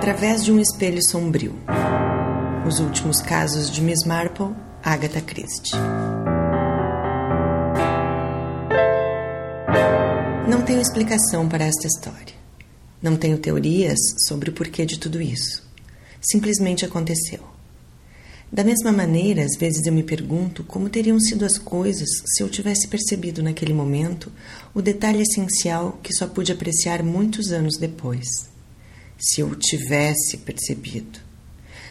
Através de um espelho sombrio. Os últimos casos de Miss Marple, Agatha Christie. Não tenho explicação para esta história. Não tenho teorias sobre o porquê de tudo isso. Simplesmente aconteceu. Da mesma maneira, às vezes eu me pergunto como teriam sido as coisas se eu tivesse percebido naquele momento o detalhe essencial que só pude apreciar muitos anos depois. Se eu tivesse percebido.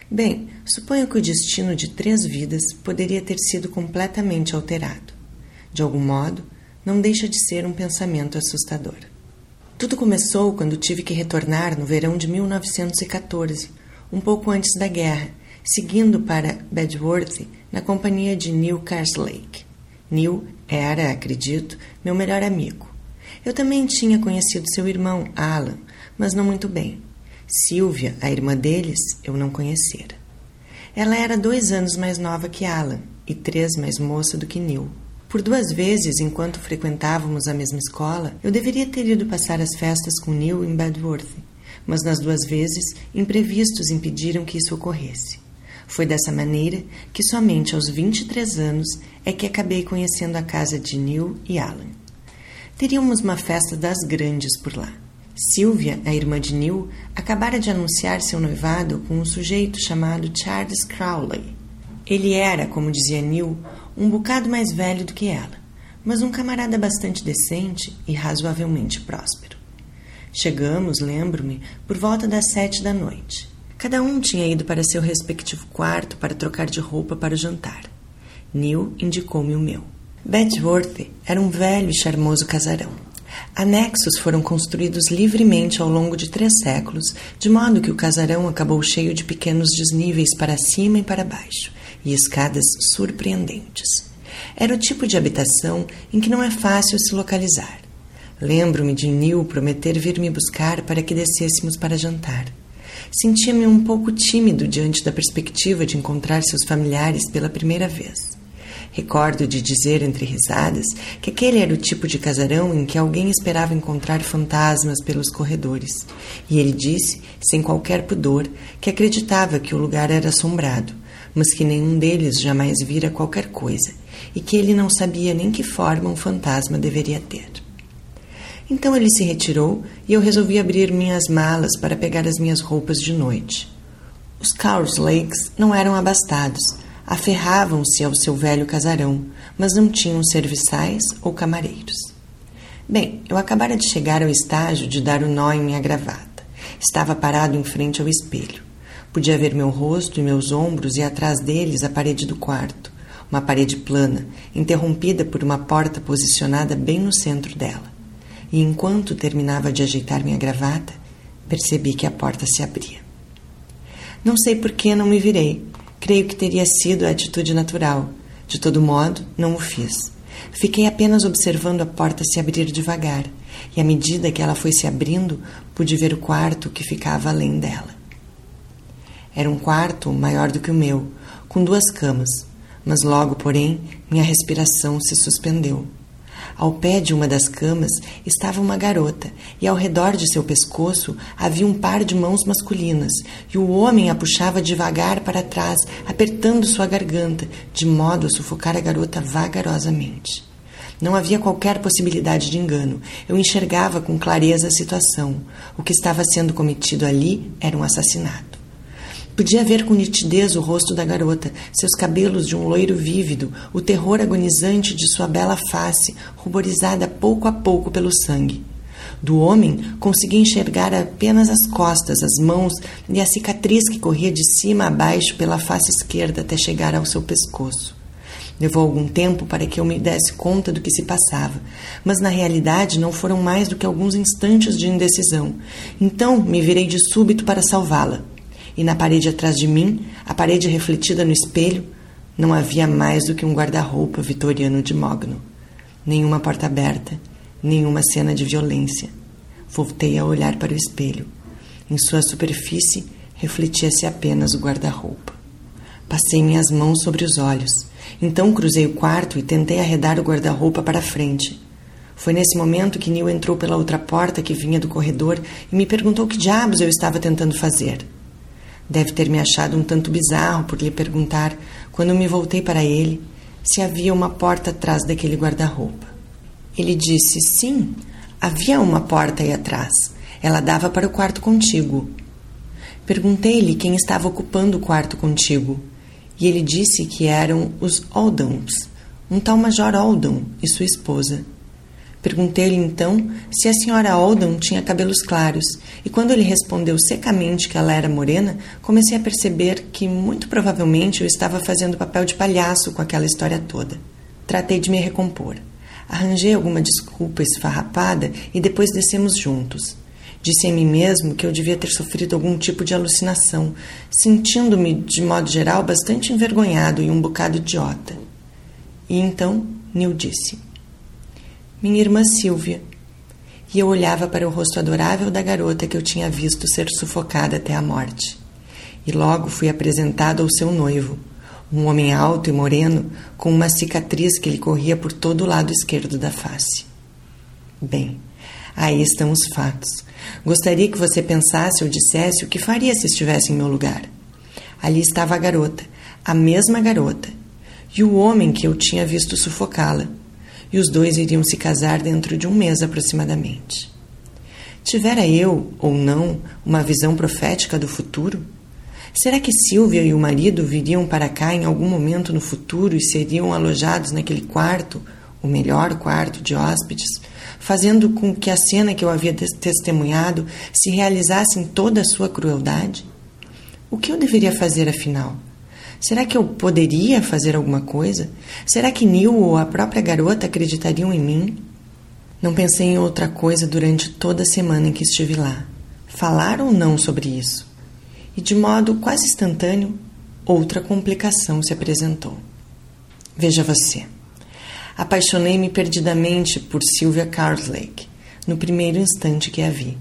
Bem, suponho que o destino de três vidas poderia ter sido completamente alterado. De algum modo, não deixa de ser um pensamento assustador. Tudo começou quando tive que retornar no verão de 1914, um pouco antes da guerra seguindo para Bedworth na companhia de Neil Carslake. Neil era, acredito, meu melhor amigo. Eu também tinha conhecido seu irmão, Alan, mas não muito bem. Sylvia, a irmã deles, eu não conhecera. Ela era dois anos mais nova que Alan e três mais moça do que Neil. Por duas vezes, enquanto frequentávamos a mesma escola, eu deveria ter ido passar as festas com Neil em Bedworth, mas nas duas vezes, imprevistos impediram que isso ocorresse. Foi dessa maneira que somente aos 23 anos é que acabei conhecendo a casa de Neil e Alan. Teríamos uma festa das grandes por lá. Sylvia, a irmã de Neil, acabara de anunciar seu noivado com um sujeito chamado Charles Crowley. Ele era, como dizia Neil, um bocado mais velho do que ela, mas um camarada bastante decente e razoavelmente próspero. Chegamos, lembro-me, por volta das sete da noite. Cada um tinha ido para seu respectivo quarto para trocar de roupa para o jantar. Neil indicou-me o meu. Betworth era um velho e charmoso casarão. Anexos foram construídos livremente ao longo de três séculos, de modo que o casarão acabou cheio de pequenos desníveis para cima e para baixo, e escadas surpreendentes. Era o tipo de habitação em que não é fácil se localizar. Lembro-me de Neil prometer vir me buscar para que descêssemos para jantar. Sentia-me um pouco tímido diante da perspectiva de encontrar seus familiares pela primeira vez. Recordo de dizer entre risadas que aquele era o tipo de casarão em que alguém esperava encontrar fantasmas pelos corredores, e ele disse, sem qualquer pudor, que acreditava que o lugar era assombrado, mas que nenhum deles jamais vira qualquer coisa, e que ele não sabia nem que forma um fantasma deveria ter. Então ele se retirou e eu resolvi abrir minhas malas para pegar as minhas roupas de noite. Os Lakes não eram abastados, aferravam-se ao seu velho casarão, mas não tinham serviçais ou camareiros. Bem, eu acabara de chegar ao estágio de dar o nó em minha gravata. Estava parado em frente ao espelho. Podia ver meu rosto e meus ombros e atrás deles a parede do quarto, uma parede plana, interrompida por uma porta posicionada bem no centro dela e enquanto terminava de ajeitar minha gravata, percebi que a porta se abria. Não sei por que não me virei. Creio que teria sido a atitude natural. De todo modo, não o fiz. Fiquei apenas observando a porta se abrir devagar, e à medida que ela foi se abrindo, pude ver o quarto que ficava além dela. Era um quarto maior do que o meu, com duas camas, mas logo, porém, minha respiração se suspendeu. Ao pé de uma das camas estava uma garota, e ao redor de seu pescoço havia um par de mãos masculinas, e o homem a puxava devagar para trás, apertando sua garganta, de modo a sufocar a garota vagarosamente. Não havia qualquer possibilidade de engano. Eu enxergava com clareza a situação. O que estava sendo cometido ali era um assassinato. Podia ver com nitidez o rosto da garota, seus cabelos de um loiro vívido, o terror agonizante de sua bela face, ruborizada pouco a pouco pelo sangue. Do homem conseguia enxergar apenas as costas, as mãos e a cicatriz que corria de cima a baixo pela face esquerda até chegar ao seu pescoço. Levou algum tempo para que eu me desse conta do que se passava, mas na realidade não foram mais do que alguns instantes de indecisão. Então me virei de súbito para salvá-la e na parede atrás de mim, a parede refletida no espelho, não havia mais do que um guarda-roupa vitoriano de mogno. Nenhuma porta aberta, nenhuma cena de violência. Voltei a olhar para o espelho. Em sua superfície refletia-se apenas o guarda-roupa. Passei minhas mãos sobre os olhos. Então cruzei o quarto e tentei arredar o guarda-roupa para frente. Foi nesse momento que Neil entrou pela outra porta que vinha do corredor e me perguntou que diabos eu estava tentando fazer. Deve ter me achado um tanto bizarro por lhe perguntar, quando me voltei para ele, se havia uma porta atrás daquele guarda-roupa. Ele disse: Sim, havia uma porta aí atrás. Ela dava para o quarto contíguo. Perguntei-lhe quem estava ocupando o quarto contíguo, e ele disse que eram os Oldhams, um tal Major Oldham e sua esposa. Perguntei-lhe então se a senhora Oldham tinha cabelos claros, e quando ele respondeu secamente que ela era morena, comecei a perceber que muito provavelmente eu estava fazendo papel de palhaço com aquela história toda. Tratei de me recompor. Arranjei alguma desculpa esfarrapada e depois descemos juntos. Disse em mim mesmo que eu devia ter sofrido algum tipo de alucinação, sentindo-me, de modo geral, bastante envergonhado e um bocado idiota. E então Neil disse: minha irmã Silvia. E eu olhava para o rosto adorável da garota que eu tinha visto ser sufocada até a morte. E logo fui apresentado ao seu noivo, um homem alto e moreno, com uma cicatriz que lhe corria por todo o lado esquerdo da face. Bem, aí estão os fatos. Gostaria que você pensasse ou dissesse o que faria se estivesse em meu lugar. Ali estava a garota, a mesma garota, e o homem que eu tinha visto sufocá-la e os dois iriam se casar dentro de um mês aproximadamente. Tivera eu, ou não, uma visão profética do futuro? Será que Silvia e o marido viriam para cá em algum momento no futuro e seriam alojados naquele quarto, o melhor quarto de hóspedes, fazendo com que a cena que eu havia testemunhado se realizasse em toda a sua crueldade? O que eu deveria fazer afinal? Será que eu poderia fazer alguma coisa? Será que Neil ou a própria garota acreditariam em mim? Não pensei em outra coisa durante toda a semana em que estive lá. Falar ou não sobre isso? E de modo quase instantâneo, outra complicação se apresentou. Veja você. Apaixonei-me perdidamente por Sylvia Carslake no primeiro instante que a vi.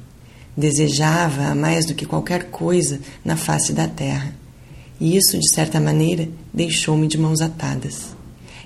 Desejava-a mais do que qualquer coisa na face da terra e isso, de certa maneira, deixou-me de mãos atadas.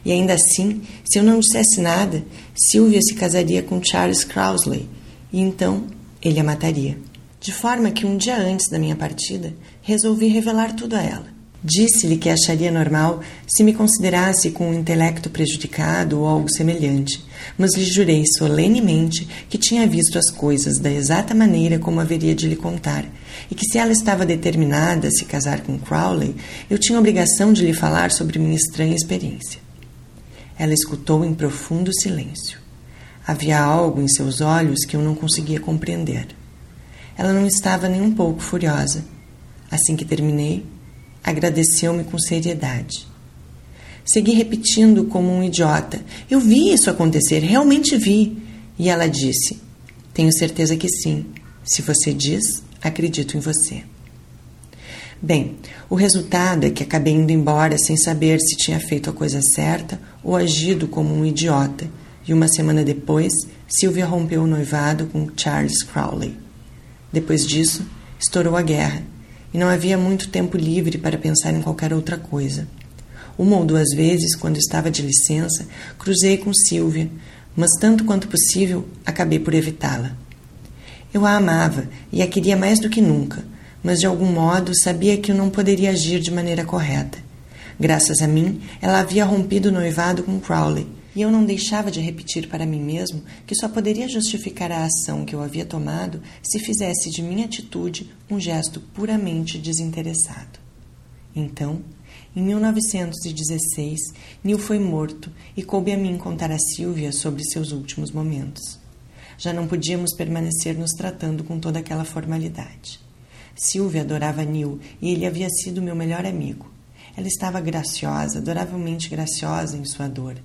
E ainda assim, se eu não dissesse nada, Sylvia se casaria com Charles Crowsley e então ele a mataria. De forma que um dia antes da minha partida, resolvi revelar tudo a ela. Disse-lhe que acharia normal se me considerasse com um intelecto prejudicado ou algo semelhante, mas lhe jurei solenemente que tinha visto as coisas da exata maneira como haveria de lhe contar, e que se ela estava determinada a se casar com Crowley, eu tinha obrigação de lhe falar sobre minha estranha experiência. Ela escutou em profundo silêncio. Havia algo em seus olhos que eu não conseguia compreender. Ela não estava nem um pouco furiosa. Assim que terminei, agradeceu-me com seriedade. Segui repetindo como um idiota: Eu vi isso acontecer, realmente vi. E ela disse: Tenho certeza que sim. Se você diz, acredito em você. Bem, o resultado é que acabei indo embora sem saber se tinha feito a coisa certa ou agido como um idiota, e uma semana depois, Sylvia rompeu o noivado com Charles Crowley. Depois disso, estourou a guerra, e não havia muito tempo livre para pensar em qualquer outra coisa. Uma ou duas vezes, quando estava de licença, cruzei com Sylvia, mas tanto quanto possível acabei por evitá-la. Eu a amava e a queria mais do que nunca, mas de algum modo sabia que eu não poderia agir de maneira correta. Graças a mim, ela havia rompido o noivado com Crowley, e eu não deixava de repetir para mim mesmo que só poderia justificar a ação que eu havia tomado se fizesse de minha atitude um gesto puramente desinteressado. Então, em 1916, Neil foi morto e coube a mim contar a Silvia sobre seus últimos momentos. Já não podíamos permanecer nos tratando com toda aquela formalidade. Silvia adorava Neil e ele havia sido meu melhor amigo. Ela estava graciosa, adoravelmente graciosa em sua dor.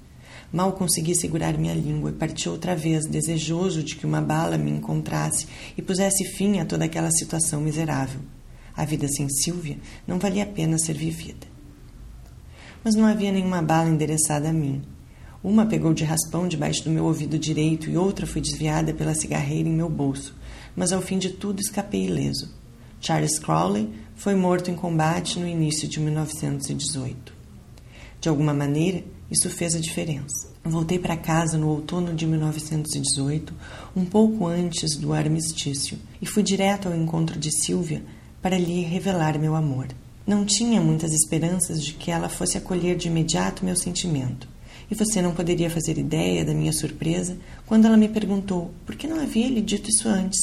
Mal consegui segurar minha língua e parti outra vez, desejoso de que uma bala me encontrasse e pusesse fim a toda aquela situação miserável. A vida sem Silvia não valia a pena ser vivida mas não havia nenhuma bala endereçada a mim. Uma pegou de raspão debaixo do meu ouvido direito e outra foi desviada pela cigarreira em meu bolso, mas ao fim de tudo escapei ileso. Charles Crowley foi morto em combate no início de 1918. De alguma maneira, Isso fez a diferença. Voltei para casa no outono de 1918, um pouco antes do armistício, e fui direto ao encontro de Silvia para lhe revelar meu amor. Não tinha muitas esperanças de que ela fosse acolher de imediato meu sentimento. E você não poderia fazer ideia da minha surpresa quando ela me perguntou por que não havia lhe dito isso antes.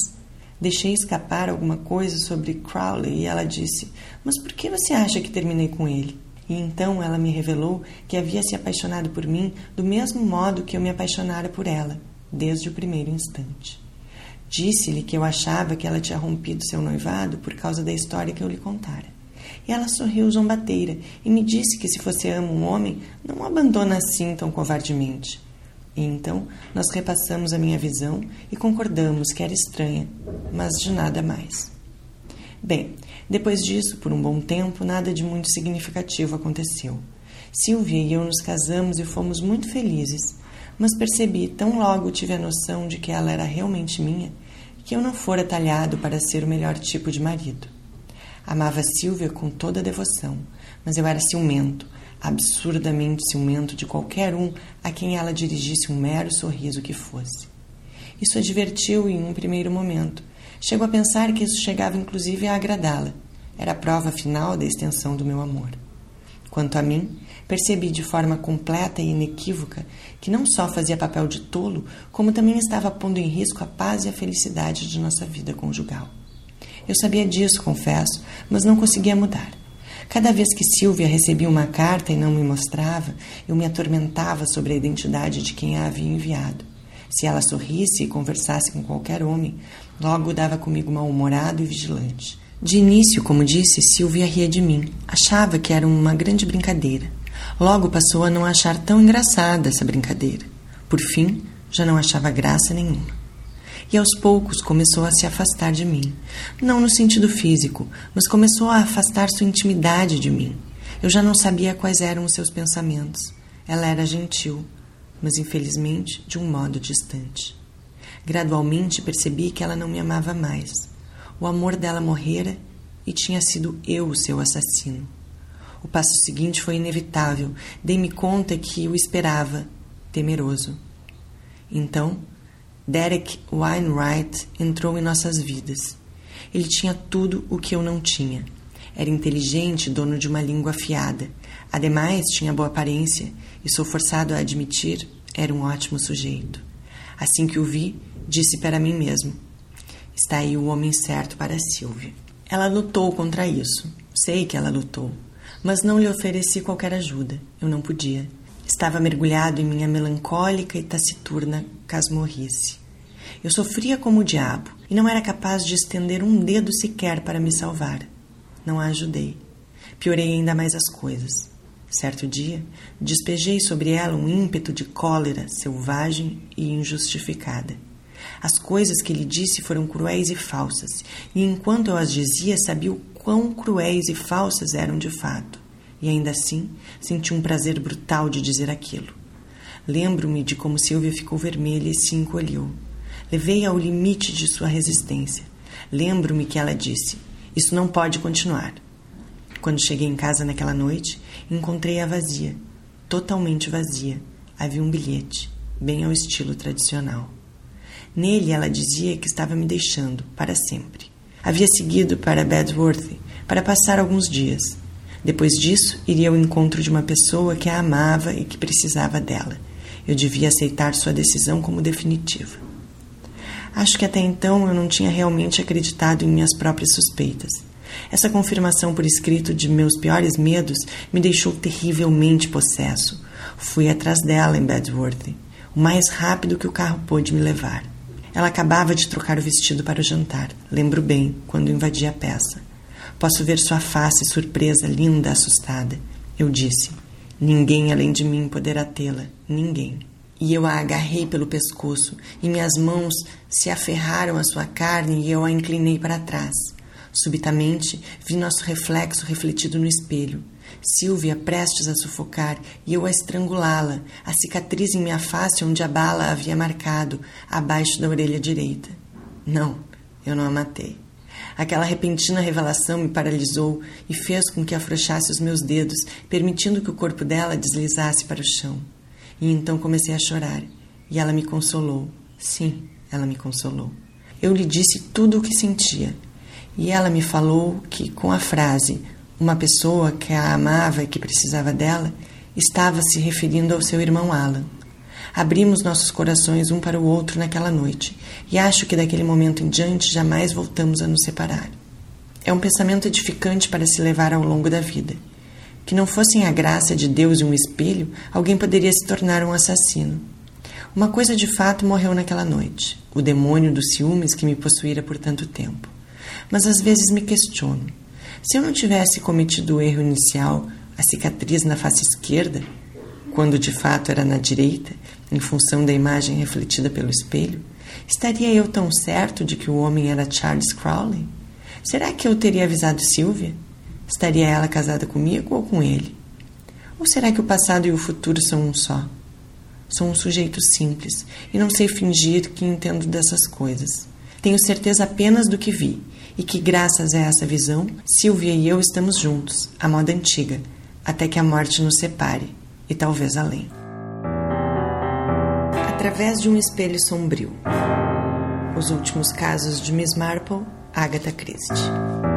Deixei escapar alguma coisa sobre Crowley e ela disse: Mas por que você acha que terminei com ele? E então ela me revelou que havia se apaixonado por mim do mesmo modo que eu me apaixonara por ela, desde o primeiro instante. Disse-lhe que eu achava que ela tinha rompido seu noivado por causa da história que eu lhe contara. E ela sorriu zombateira e me disse que se você ama um homem, não o abandona assim tão covardemente. E então nós repassamos a minha visão e concordamos que era estranha, mas de nada mais. Bem, depois disso, por um bom tempo, nada de muito significativo aconteceu. Silvia e eu nos casamos e fomos muito felizes, mas percebi, tão logo tive a noção de que ela era realmente minha, que eu não fora talhado para ser o melhor tipo de marido. Amava Silvia com toda a devoção, mas eu era ciumento, absurdamente ciumento de qualquer um a quem ela dirigisse um mero sorriso que fosse. Isso a divertiu em um primeiro momento, Chego a pensar que isso chegava inclusive a agradá-la. Era a prova final da extensão do meu amor. Quanto a mim, percebi de forma completa e inequívoca que não só fazia papel de tolo, como também estava pondo em risco a paz e a felicidade de nossa vida conjugal. Eu sabia disso, confesso, mas não conseguia mudar. Cada vez que Silvia recebia uma carta e não me mostrava, eu me atormentava sobre a identidade de quem a havia enviado. Se ela sorrisse e conversasse com qualquer homem, logo dava comigo mal-humorado e vigilante. De início, como disse, Silvia ria de mim. Achava que era uma grande brincadeira. Logo passou a não achar tão engraçada essa brincadeira. Por fim, já não achava graça nenhuma. E aos poucos começou a se afastar de mim. Não no sentido físico, mas começou a afastar sua intimidade de mim. Eu já não sabia quais eram os seus pensamentos. Ela era gentil, mas infelizmente de um modo distante. Gradualmente percebi que ela não me amava mais. O amor dela morrera e tinha sido eu o seu assassino. O passo seguinte foi inevitável. Dei-me conta que o esperava, temeroso. Então, Derek Wainwright entrou em nossas vidas. Ele tinha tudo o que eu não tinha. Era inteligente, dono de uma língua afiada. Ademais, tinha boa aparência e sou forçado a admitir, era um ótimo sujeito. Assim que o vi, disse para mim mesmo: Está aí o homem certo para Silvia. Ela lutou contra isso. Sei que ela lutou, mas não lhe ofereci qualquer ajuda. Eu não podia. Estava mergulhado em minha melancólica e taciturna casmurrice. Eu sofria como o diabo e não era capaz de estender um dedo sequer para me salvar. Não a ajudei. Piorei ainda mais as coisas. Certo dia, despejei sobre ela um ímpeto de cólera selvagem e injustificada. As coisas que lhe disse foram cruéis e falsas, e enquanto eu as dizia, sabia o quão cruéis e falsas eram de fato. E ainda assim, senti um prazer brutal de dizer aquilo. Lembro-me de como Silvia ficou vermelha e se encolheu. Levei ao limite de sua resistência. Lembro-me que ela disse: Isso não pode continuar. Quando cheguei em casa naquela noite, encontrei-a vazia, totalmente vazia. Havia um bilhete, bem ao estilo tradicional. Nele ela dizia que estava me deixando para sempre. Havia seguido para Bedworth para passar alguns dias. Depois disso, iria ao encontro de uma pessoa que a amava e que precisava dela. Eu devia aceitar sua decisão como definitiva. Acho que até então eu não tinha realmente acreditado em minhas próprias suspeitas. Essa confirmação por escrito de meus piores medos me deixou terrivelmente possesso. Fui atrás dela em Bedworth, o mais rápido que o carro pôde me levar. Ela acabava de trocar o vestido para o jantar. Lembro bem, quando invadi a peça. Posso ver sua face surpresa, linda, assustada. Eu disse: Ninguém além de mim poderá tê-la. Ninguém. E eu a agarrei pelo pescoço, e minhas mãos se aferraram à sua carne e eu a inclinei para trás. Subitamente, vi nosso reflexo refletido no espelho. Silvia prestes a sufocar e eu a estrangulá-la, a cicatriz em minha face onde a bala havia marcado, abaixo da orelha direita. Não, eu não a matei. Aquela repentina revelação me paralisou e fez com que afrouxasse os meus dedos, permitindo que o corpo dela deslizasse para o chão. E então comecei a chorar, e ela me consolou. Sim, ela me consolou. Eu lhe disse tudo o que sentia, e ela me falou que, com a frase uma pessoa que a amava e que precisava dela, estava se referindo ao seu irmão Alan. Abrimos nossos corações um para o outro naquela noite, e acho que daquele momento em diante jamais voltamos a nos separar. É um pensamento edificante para se levar ao longo da vida. Que não fossem a graça de Deus e um espelho, alguém poderia se tornar um assassino. Uma coisa de fato morreu naquela noite: o demônio dos ciúmes que me possuíra por tanto tempo. Mas às vezes me questiono: se eu não tivesse cometido o erro inicial, a cicatriz na face esquerda, quando de fato era na direita, em função da imagem refletida pelo espelho, estaria eu tão certo de que o homem era Charles Crowley? Será que eu teria avisado Sylvia? Estaria ela casada comigo ou com ele? Ou será que o passado e o futuro são um só? Sou um sujeito simples e não sei fingir que entendo dessas coisas. Tenho certeza apenas do que vi e que, graças a essa visão, Silvia e eu estamos juntos, à moda antiga, até que a morte nos separe e talvez além. Através de um espelho sombrio. Os últimos casos de Miss Marple, Agatha Christie.